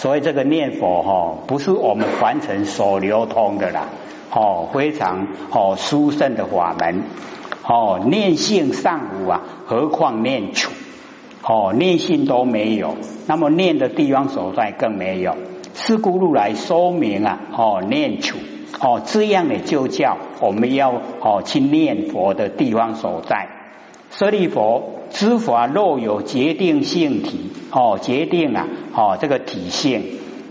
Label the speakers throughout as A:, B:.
A: 所以这个念佛哈，不是我们凡尘所流通的啦，哦，非常哦殊胜的法门，哦，念性尚无啊，何况念处？哦，念性都没有，那么念的地方所在更没有。是故如来说明啊，哦，念处，哦，这样的就叫我们要哦去念佛的地方所在。舍利佛，知法若有决定性体，哦，决定啊，哦，这个体性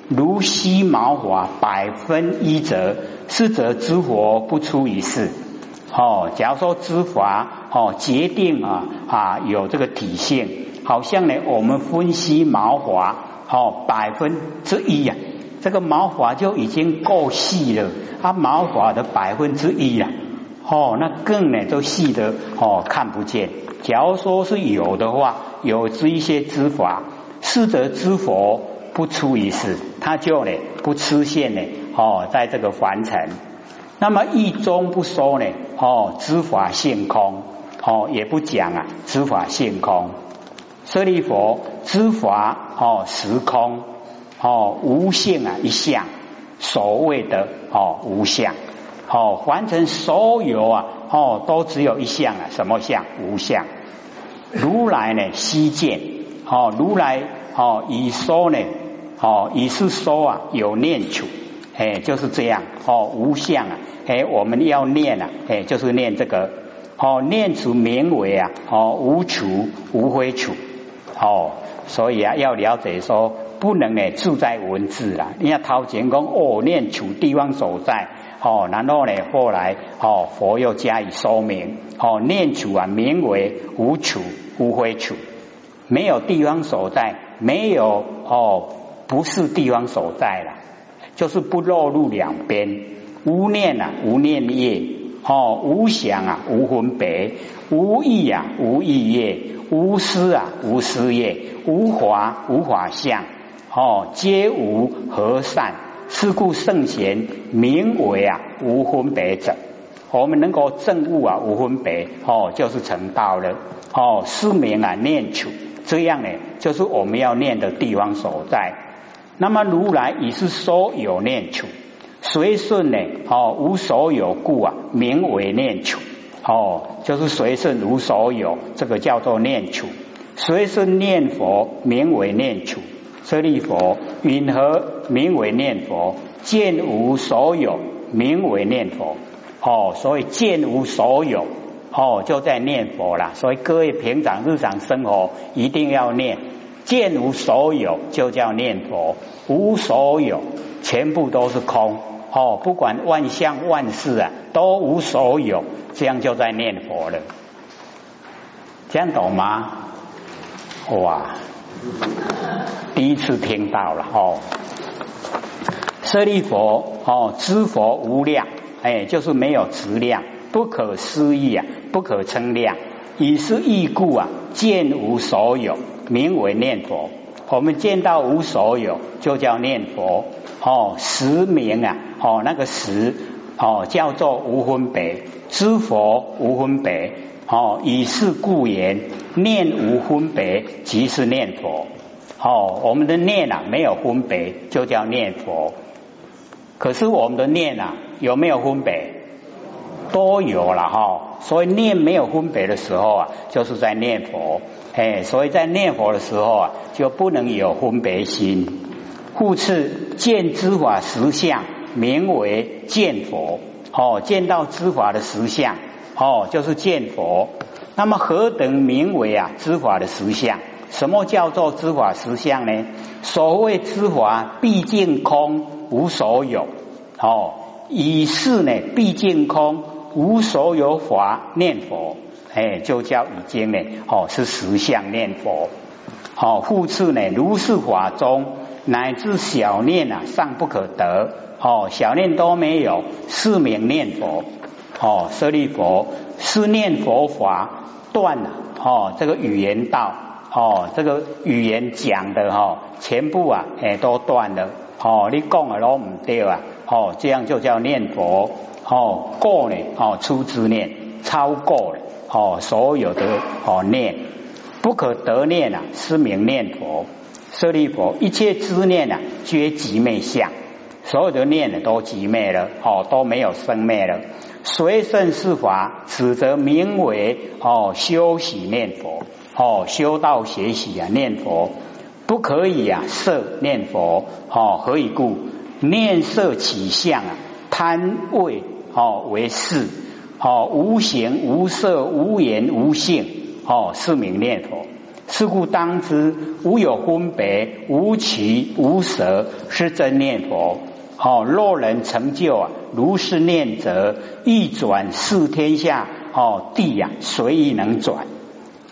A: 如吸毛华百分一则，是则知佛不出一世。哦，假如说知法，哦，决定啊啊有这个体现，好像呢，我们分析毛华，哦，百分之一呀，这个毛华就已经够细了，它毛华的百分之一呀。哦，那更呢，都细的哦，看不见。假如说是有的话，有这一些知法，是则知佛不出于世，他就呢不出现呢哦，在这个凡尘。那么一中不说呢哦，知法性空哦，也不讲啊，知法性空。舍利佛知法哦，时空哦，无性啊一相，所谓的哦无相。哦，凡尘所有啊，哦，都只有一相啊，什么相？无相。如来呢，悉见。哦，如来哦，以说呢，哦，以是说啊，有念处，哎，就是这样。哦，无相啊，哎，我们要念啊，哎，就是念这个。哦，念处名为啊，哦，无处无非处。哦，所以啊，要了解说，不能呢住在文字啦。你要掏钱讲，哦，念处地方所在。哦，然后呢？后来哦，佛又加以说明。哦，念处啊，名为无处无非处，没有地方所在，没有哦，不是地方所在了，就是不落入两边。无念啊，无念业；哦，无想啊，无分别；无意啊，无意业；无思啊，无思业；无法无法相。哦，皆无和善。是故圣贤名为啊无分别者，我们能够证悟啊无分别哦，就是成道了哦。是名啊念处，这样呢，就是我们要念的地方所在。那么如来已是说有念处，随顺呢哦无所有故啊名为念处哦，就是随顺无所有，这个叫做念处。随顺念佛名为念处。舍利佛，云何名为念佛？见无所有，名为念佛。哦，所以见无所有，哦，就在念佛了。所以各位平常日常生活一定要念，见无所有就叫念佛。无所有，全部都是空。哦，不管万象万事啊，都无所有，这样就在念佛了。这样懂吗？哇！第一次听到了哦，舍利佛哦，知佛无量，哎，就是没有质量，不可思议啊，不可称量，以是义故啊，见无所有，名为念佛。我们见到无所有，就叫念佛哦。实名啊，哦，那个实哦，叫做无分别，知佛无分别。哦，以是故言，念无分别，即是念佛。哦，我们的念啊，没有分别，就叫念佛。可是我们的念啊，有没有分别？都有了哈。所以念没有分别的时候啊，就是在念佛。哎，所以在念佛的时候啊，就不能有分别心。故次见知法实相，名为见佛。哦，见到知法的实相。哦，就是见佛。那么何等名为啊知法的实相？什么叫做知法实相呢？所谓知法，毕竟空，无所有。哦，以是呢，毕竟空，无所有法念佛，哎，就叫已经呢，哦，是实相念佛。好，复次呢，如是法中，乃至小念啊，尚不可得。哦，小念都没有，是名念佛。哦，舍利佛是念佛法断了哦，这个语言道哦，这个语言讲的哈，全部啊哎都断了哦，你讲的都唔对啊哦，这样就叫念佛哦过呢哦出之念超过了哦所有的哦念不可得念啊，是名念佛舍利佛，一切之念啊，皆即灭相，所有的念的都即灭了，哦，都没有生灭了。随顺是法，此则名为哦修习念佛，哦修道学习啊念佛，不可以啊色念佛，哦何以故？念色起相啊，贪味哦为事，哦无形无色无言无性，哦是名念佛。是故当知无有分别，无起无舍，是真念佛。哦，若人成就啊，如是念者，一转四天下哦地呀，随意能转。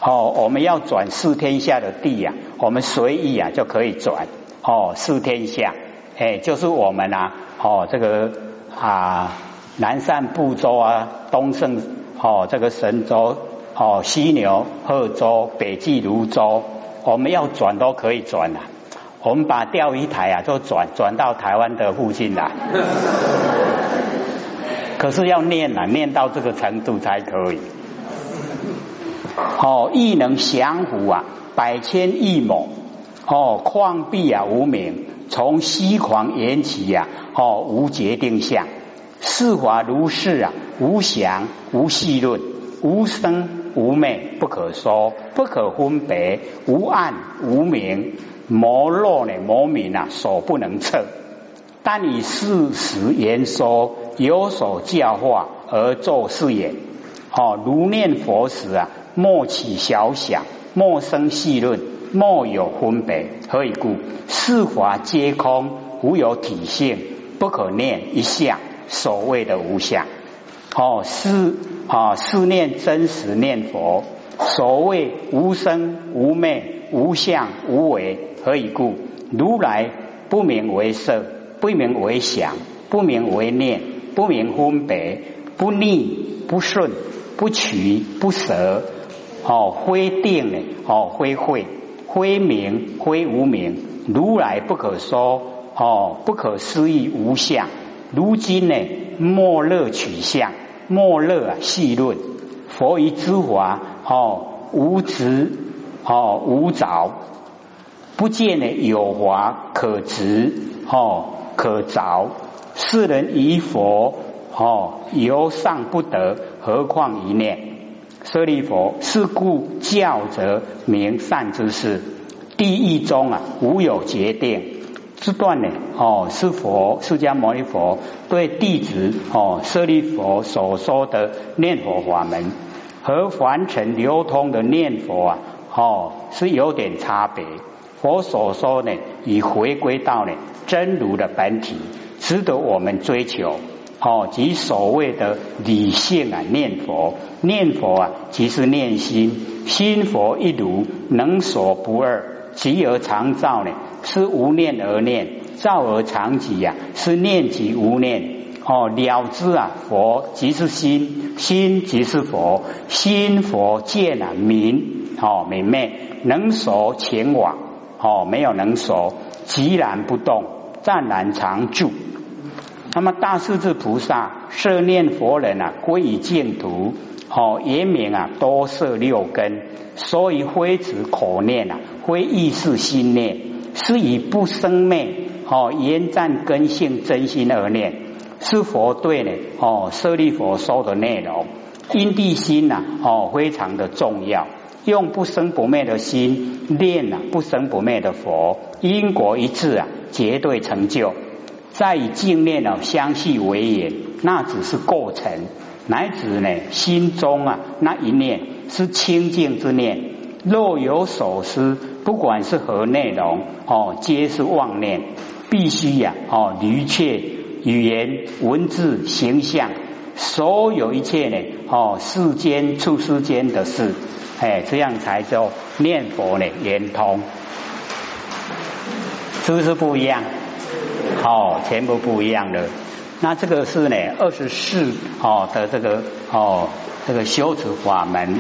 A: 哦，我们要转四天下的地呀，我们随意啊就可以转。哦，四天下，哎，就是我们啊，哦，这个啊，南赡部洲啊，东胜哦，这个神州。哦，西牛贺州、北济泸州，我们要转都可以转呐。我们把钓鱼台啊，就转转到台湾的附近啦。可是要念啊，念到这个程度才可以。哦，亦能降伏啊，百千亿猛。哦，旷壁啊，无名，从西狂言起呀。哦，无决定相，四法如是啊，无详无细论，无生。无昧不可说，不可分别，无暗无明，魔弱呢魔明啊，所不能测。但以事实言说，有所教化而作是也。哦，如念佛时啊，莫起小想，莫生细论，莫有分别。何以故？四法皆空，无有体性，不可念一相。所谓的无相。哦，是啊，是念真实念佛。所谓无生无灭无相无为，何以故？如来不名为色，不名为想，不名为念，不名分别，不逆不顺，不取不舍。哦，非定呢？哦，非慧，非名，非无名。如来不可说。哦，不可思议无相。如今呢，莫乐取相。莫乐啊，细论佛于之华哦，无执哦，无着，不见呢有华可执哦，可着。世人疑佛哦，由上不得，何况一念？舍利佛，是故教者名善之事，第一中啊，无有决定。这段呢，哦，是佛释迦牟尼佛对弟子哦舍利佛所说的念佛法门和凡尘流通的念佛啊，哦，是有点差别。佛所说呢，已回归到呢真如的本体，值得我们追求。哦，即所谓的理性啊，念佛，念佛啊，即是念心，心佛一如，能所不二。即而常照呢，是无念而念；照而常寂呀，是念即无念。哦，了知啊，佛即是心，心即是佛，心佛见啊明，哦明灭，能所前往，哦没有能熟，寂然不动，湛然常住。那么大势至菩萨摄念佛人啊，归于净土，哦也名啊多摄六根，所以非止口念啊。非意识心念，是以不生灭哦，言占根性真心而念，是佛对呢哦，舍利佛说的内容，因地心呐哦，非常的重要，用不生不灭的心念啊，不生不灭的佛，因果一致啊，绝对成就。再以净念呢相续为也，那只是过程，乃指呢心中啊那一念是清净之念。若有所思，不管是何内容，哦，皆是妄念，必须呀，哦，离却语言、文字、形象，所有一切呢，哦，世间、处世间的事，哎，这样才叫念佛呢，圆通，是不是不一样？哦，全部不一样的。那这个是呢，二十四哦的这个哦，这个修持法门。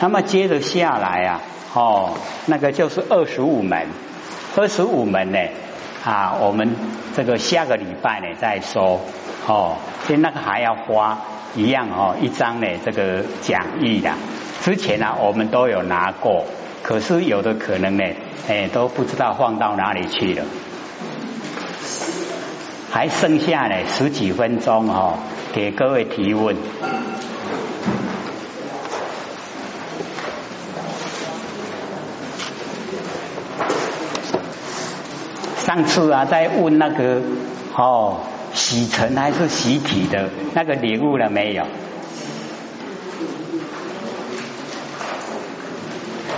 A: 那么接着下来啊，哦，那个就是二十五门，二十五门呢啊，我们这个下个礼拜呢再说哦，因为那个还要花一样哦，一张呢这个讲义的，之前呢我们都有拿过，可是有的可能呢，哎，都不知道放到哪里去了。还剩下呢十几分钟哦，给各位提问。上次啊，在问那个哦，洗尘还是洗体的那个领悟了没有？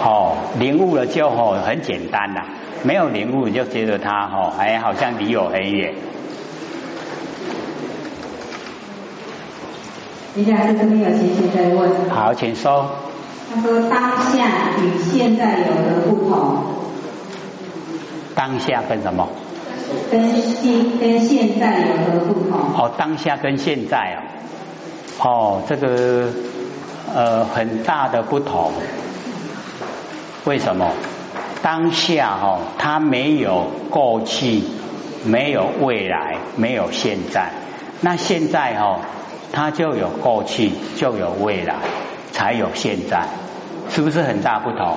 A: 哦，领悟了就哦很简单啦，没有领悟就觉得他哦还好像离我很远。
B: 接下来是这边有同学在问。
A: 好，请说。
B: 他说当下与现在有何不同？
A: 当下跟什么？
B: 跟现跟现在有何不同？
A: 哦，当下跟现在啊，哦，这个呃很大的不同。为什么？当下哦，它没有过去，没有未来，没有现在。那现在哦，它就有过去，就有未来，才有现在，是不是很大不同？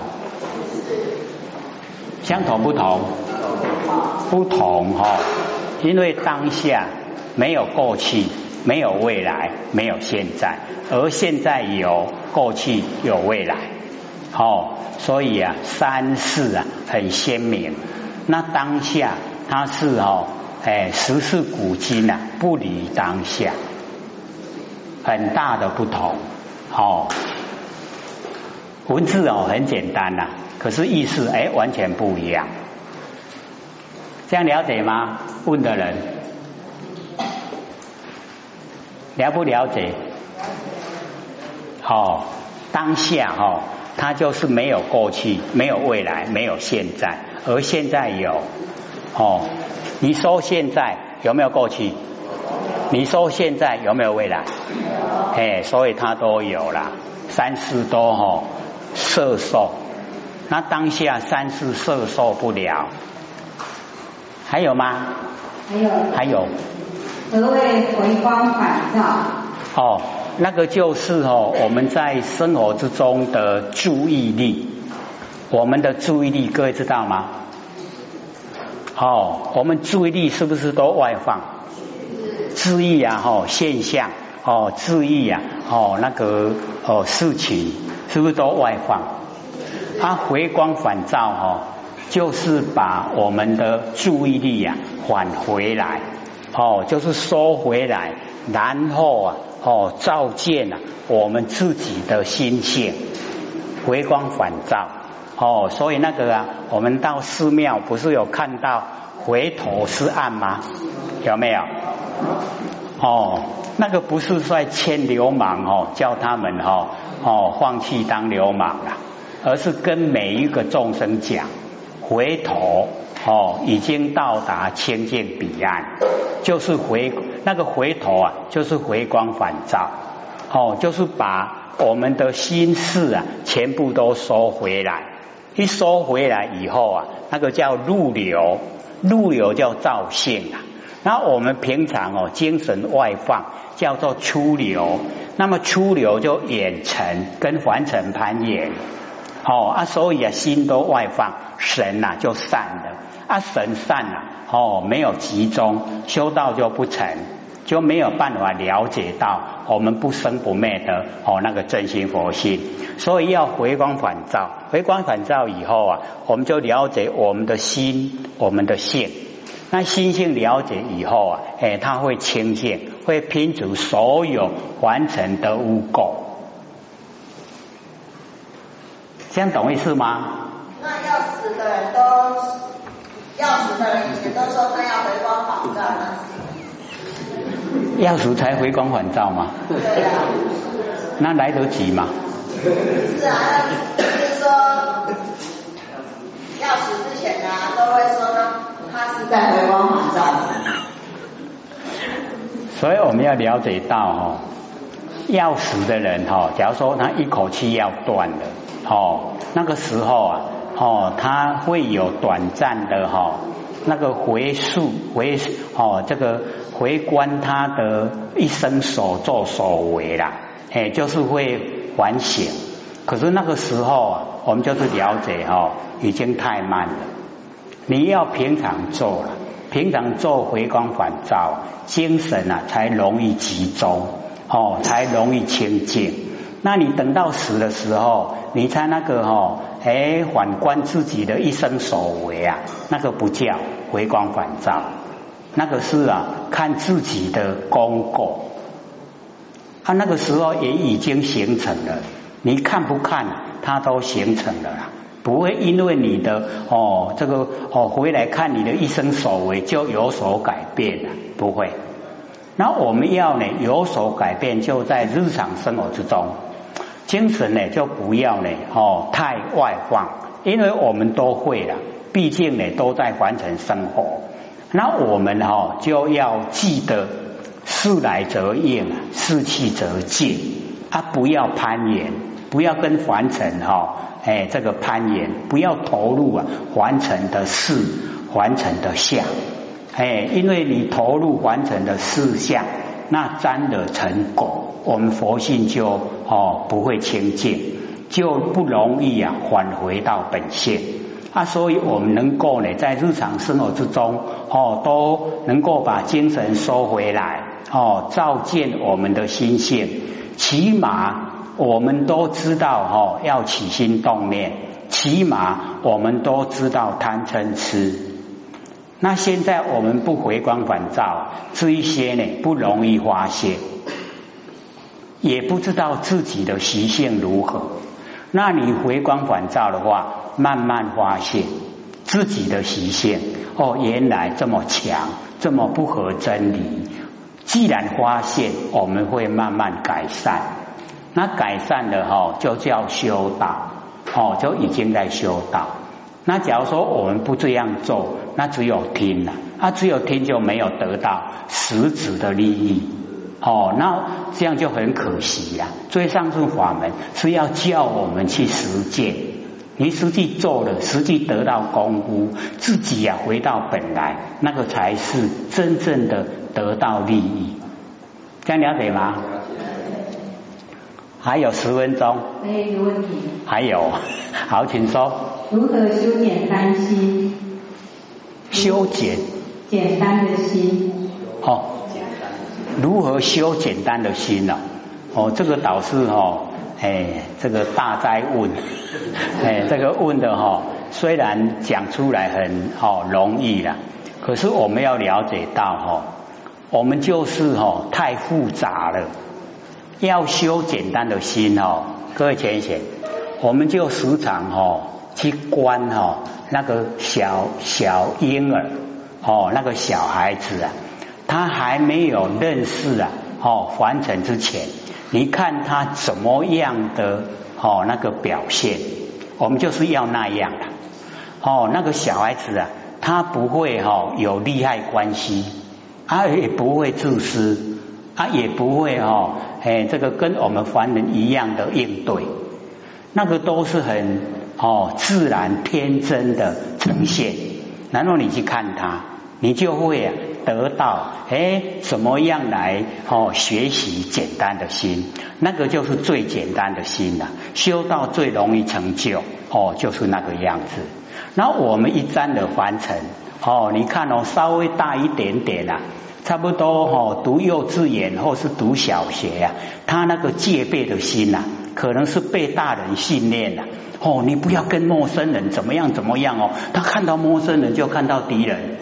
A: 相同不同？不同哈，因为当下没有过去，没有未来，没有现在，而现在有过去，有未来，哦，所以啊，三世啊很鲜明。那当下它是哦，哎，时事古今啊，不离当下，很大的不同。哦，文字哦很简单呐，可是意思哎完全不一样。这样了解吗？问的人了不了解？好，当下哈，它就是没有过去，没有未来，没有现在，而现在有哦。你说现在有没有过去？你说现在有没有未来？哎，所以它都有了，三世都哈色受。那当下三世色受不了。还有吗？
B: 还有。
A: 还有。
B: 何谓回光返照？
A: 哦，那个就是哦，我们在生活之中的注意力，我们的注意力，各位知道吗？哦，我们注意力是不是都外放？注意啊，哦，现象，哦，注意啊，哦，那个哦，事情是不是都外放？它回光返照，哦。就是把我们的注意力呀返回来，哦，就是收回来，然后啊，哦，照见啊我们自己的心性，回光返照，哦，所以那个啊，我们到寺庙不是有看到回头是岸吗？有没有？哦，那个不是在牵流氓哦，叫他们哦哦放弃当流氓了，而是跟每一个众生讲。回头哦，已经到达清净彼岸，就是回那个回头啊，就是回光返照哦，就是把我们的心事啊，全部都收回来。一收回来以后啊，那个叫入流，入流叫照性啊。那我们平常哦，精神外放叫做出流，那么出流就远尘跟凡尘攀岩。哦啊，所以啊，心都外放，神呐就散了。啊，神散了哦，没有集中，修道就不成，就没有办法了解到我们不生不灭的哦那个真心佛性，所以要回光返照，回光返照以后啊，我们就了解我们的心，我们的性，那心性了解以后啊，哎，他会清净，会拼除所有完成的污垢。这样懂意思吗？
C: 那要死的人都要死的人以前都说他要回光返照呢？
A: 要死才回光返照吗？
C: 对呀。
A: 那来得及吗？
C: 是啊，就是说要死之前呢，都会说呢，他是在回光返照。
A: 所以我们要了解到哦，要死的人哈，假如说他一口气要断了。哦，那个时候啊，哦，他会有短暂的哈，那个回溯回哦，这个回观他的一生所作所为啦，哎，就是会反省。可是那个时候啊，我们就是了解哈，已经太慢了。你要平常做了，平常做回光返照，精神啊才容易集中哦，才容易清净。那你等到死的时候，你才那个哈，哎，反观自己的一生所为啊，那个不叫回光返照，那个是啊，看自己的功过。他那个时候也已经形成了，你看不看，它都形成了啦，不会因为你的哦这个哦回来看你的一生所为就有所改变了，不会。那我们要呢有所改变，就在日常生活之中，精神呢就不要呢哦太外放，因为我们都会了，毕竟呢都在完成生活，那我们哈就要记得。事来则应，事去则进，啊，不要攀岩，不要跟凡尘哈，哎，这个攀岩，不要投入啊，凡尘的事，凡尘的相，哎，因为你投入凡尘的事相，那沾了成果，我们佛性就哦不会清净，就不容易啊返回到本性啊，所以我们能够呢，在日常生活之中哦，都能够把精神收回来。哦，照见我们的心性，起码我们都知道哦，要起心动念，起码我们都知道贪嗔痴。那现在我们不回光返照，这一些呢不容易发现，也不知道自己的习性如何。那你回光返照的话，慢慢发现自己的习性哦，原来这么强，这么不合真理。既然发现，我们会慢慢改善。那改善了哈，就叫修道，哦，就已经在修道。那假如说我们不这样做，那只有听了，啊，只有听就没有得到实质的利益。哦，那这样就很可惜呀。所以上述法门是要叫我们去实践，你实际做了，实际得到功夫，自己呀回到本来，那个才是真正的。得到利益，这样了解吗？还有十分钟。
B: 还有一个问题。
A: 还有，好，请说。
B: 如何修简单心？
A: 修简。
B: 简单的心。
A: 哦。如何修简单的心呢？哦，这个导师哦，哎，这个大灾问，哎，这个问的哈，虽然讲出来很哦容易了，可是我们要了解到哈。我们就是哈太复杂了，要修简单的心哦。各位浅显，我们就时常哈去观哈那个小小婴儿哦，那个小孩子啊，他还没有认识啊哦完成之前，你看他怎么样的哦那个表现，我们就是要那样的哦。那个小孩子啊，他不会哈有利害关系。他也不会自私，他也不会哦，哎，这个跟我们凡人一样的应对，那个都是很哦自然天真的呈现。然后你去看他，你就会得到哎怎么样来哦学习简单的心，那个就是最简单的心了。修到最容易成就哦，就是那个样子。然后我们一沾的凡尘哦，你看哦稍微大一点点啊。差不多哈，读幼稚园或是读小学呀，他那个戒备的心呐，可能是被大人训练了哦。你不要跟陌生人怎么样怎么样哦，他看到陌生人就看到敌人，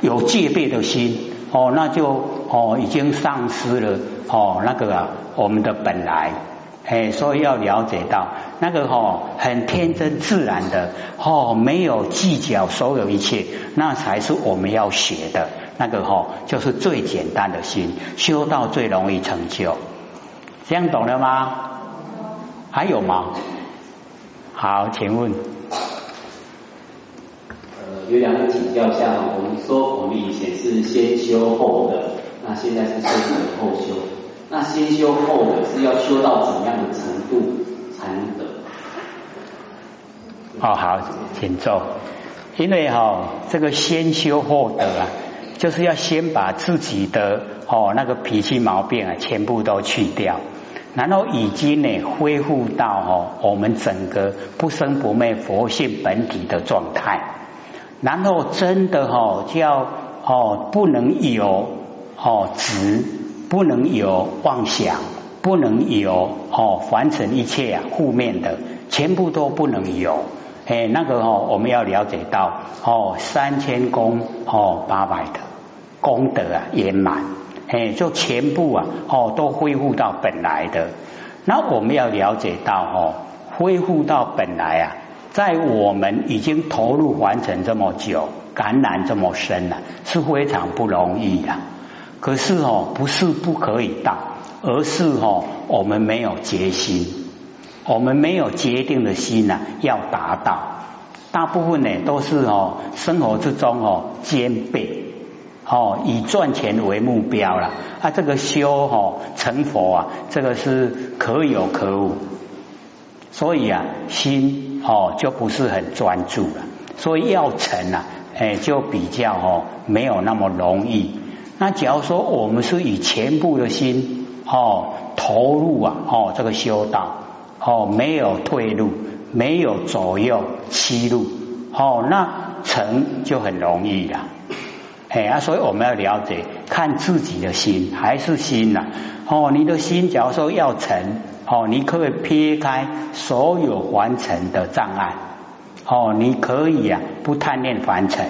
A: 有戒备的心哦，那就哦已经丧失了哦那个啊我们的本来。哎，所以要了解到那个哈很天真自然的哦，没有计较所有一切，那才是我们要学的那个哈，就是最简单的心，修到最容易成就。这样懂了吗？还有吗？好，请问。
D: 呃，有两个请教下，我们说我们以前是先修后的，那现在是先修后修。那先修后的是要修到怎样的程度才能得？
A: 哦，好，请坐。因为哈，这个先修后得啊，就是要先把自己的哦那个脾气毛病啊全部都去掉，然后已经呢恢复到哦我们整个不生不灭佛性本体的状态，然后真的哈叫哦不能有哦执，不能有妄想，不能有哦凡尘一切啊负面的，全部都不能有。哎，那个哦我们要了解到哦三千功哦八百的功德啊圆满。哎，就全部啊，哦，都恢复到本来的。那我们要了解到，哦，恢复到本来啊，在我们已经投入完成这么久，感染这么深了，是非常不容易的。可是哦，不是不可以到，而是哦，我们没有决心，我们没有决定的心呢，要达到。大部分呢，都是哦，生活之中哦，兼备。哦，以赚钱为目标了啊！这个修哦成佛啊，这个是可有可无，所以啊，心哦就不是很专注了。所以要成啊，哎，就比较哦没有那么容易。那假如说我们是以全部的心哦投入啊哦这个修道哦没有退路，没有左右欺路哦，那成就很容易了。哎啊，所以我们要了解，看自己的心还是心呐。哦，你的心假如说要成，哦，你可以撇开所有凡尘的障碍。哦，你可以啊，不贪恋凡尘。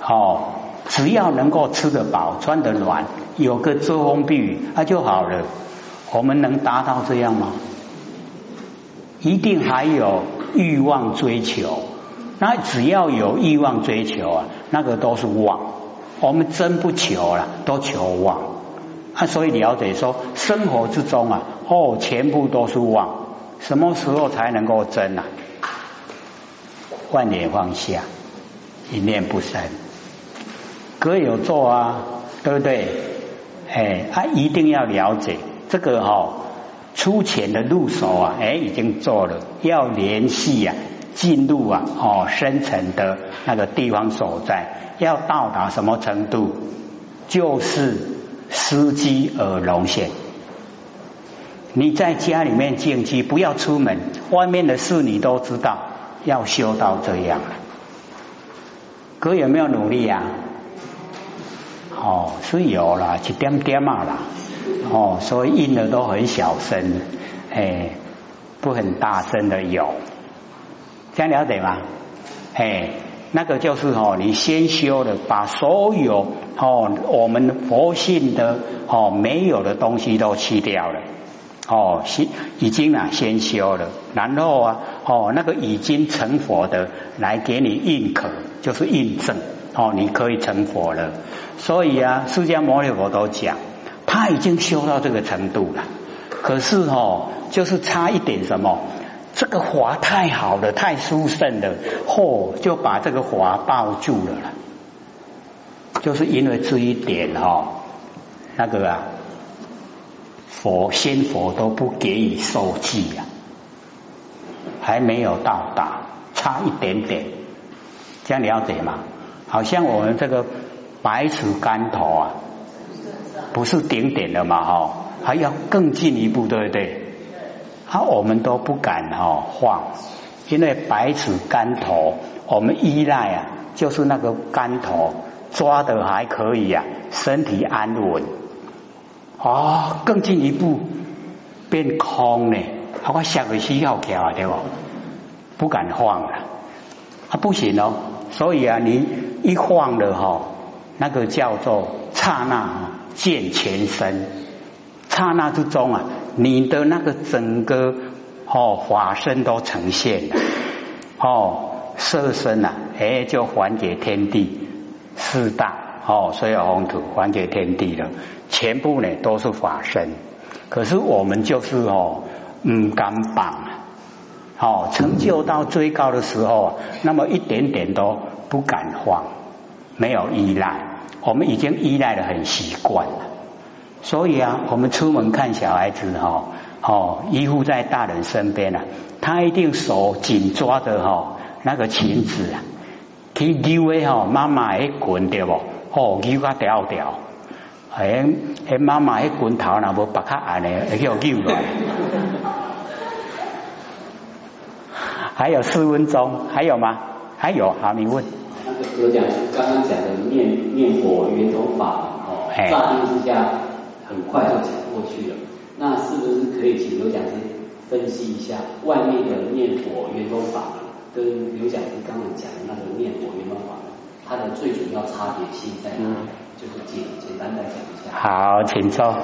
A: 哦，只要能够吃得饱、穿得暖，有个遮风避雨，那就好了。我们能达到这样吗？一定还有欲望追求。那只要有欲望追求啊，那个都是妄。我们真不求了，都求妄啊！所以了解说，生活之中啊，哦，全部都是妄。什么时候才能够真啊？万念放下，一念不生。各有做啊，对不对？哎，他一定要了解这个哈，出钱的入手啊，哎，已经做了，要联系呀，进入啊，哦，深层的那个地方所在。要到达什么程度，就是司机而龙现。你在家里面静机，不要出门，外面的事你都知道。要修到这样，哥有没有努力呀？哦，是有啦，一点点嘛啦。哦，所以印的都很小声，哎，不很大声的有，这样了解吗？哎。那个就是哦，你先修的，把所有哦我们佛性的哦没有的东西都去掉了，哦先已经啊先修了，然后啊哦那个已经成佛的来给你印可，就是印证哦你可以成佛了。所以啊，释迦牟尼佛都讲，他已经修到这个程度了，可是哦就是差一点什么。这个华太好了，太殊胜了，嚯，就把这个华抱住了了。就是因为这一点哈，那个啊，佛仙佛都不给予受记呀，还没有到达，差一点点，这样了解吗？好像我们这个百尺竿头啊，不是顶点了嘛哈，还要更进一步，对不对？啊，我们都不敢哈晃，因为百尺竿头，我们依赖啊，就是那个竿头抓的还可以啊，身体安稳。哦，更进一步变空呢，我下个需要跳对不？不敢晃了，啊不行哦，所以啊，你一晃了哈，那个叫做刹那见全身，刹那之中啊。你的那个整个哦法身都呈现了。哦色身呐哎就还给天地四大。哦所有红土还给天地了。全部呢都是法身。可是我们就是哦唔敢绑哦成就到最高的时候那么一点点都不敢放没有依赖。我们已经依赖的很习惯了。所以啊，我们出门看小孩子哈，哦，依附在大人身边啊，他一定手紧抓着哈那个裙子啊，去溜的哈，妈妈会滚对不？哦，溜个掉掉，哎哎妈妈迄拳头若无白卡暗的，会叫救来。还有四分钟，还有吗？还有，好，你问。
D: 那个有讲刚刚讲的念念佛圆通法哦，乍听之下很快就讲过去了。那是不是可以请刘讲师分析一下外面的念佛圆通法跟刘讲师刚刚讲的那个念佛圆通法，它的最主要差别性在哪？就是简简单的讲一下。
A: 好，请坐。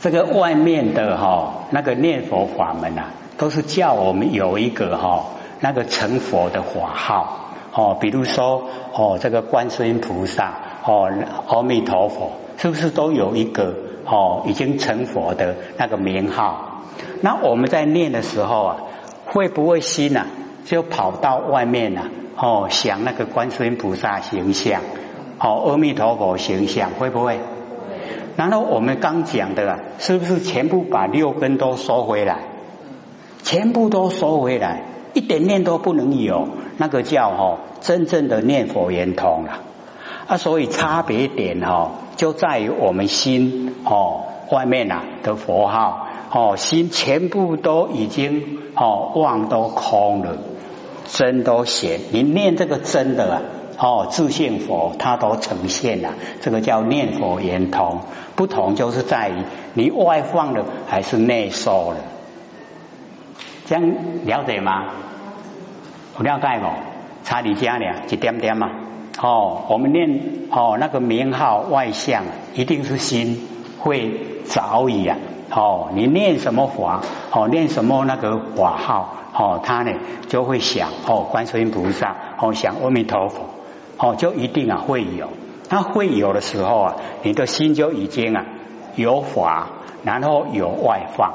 A: 这个外面的哈那个念佛法门啊，都是叫我们有一个哈那个成佛的法号哦，比如说哦这个观世音菩萨哦阿弥陀佛，是不是都有一个哦已经成佛的那个名号？那我们在念的时候啊，会不会心呐就跑到外面呐哦想那个观世音菩萨形象？哦，阿弥陀佛形象会不会？然后我们刚讲的啊，是不是全部把六根都收回来？全部都收回来，一点念都不能有，那个叫哦真正的念佛圆通了啊。所以差别点哦，就在于我们心哦外面呐的佛号哦心全部都已经哦妄都空了，真都显。你念这个真的啊。哦，自信佛它都呈现了，这个叫念佛圆通。不同就是在于你外放的还是内收了，这样了解吗？了解不？差你家呢，一点点嘛。哦，我们念哦那个名号外向，一定是心会早已啊。哦，你念什么法？哦，念什么那个法号？哦，他呢就会想哦，观世音菩萨，哦想阿弥陀佛。哦，就一定啊会有，那会有的时候啊，你的心就已经啊有法，然后有外放，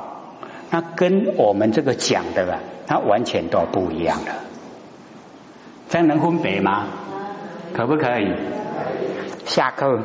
A: 那跟我们这个讲的啊，它完全都不一样的。这样能分别吗？可不可以？下课。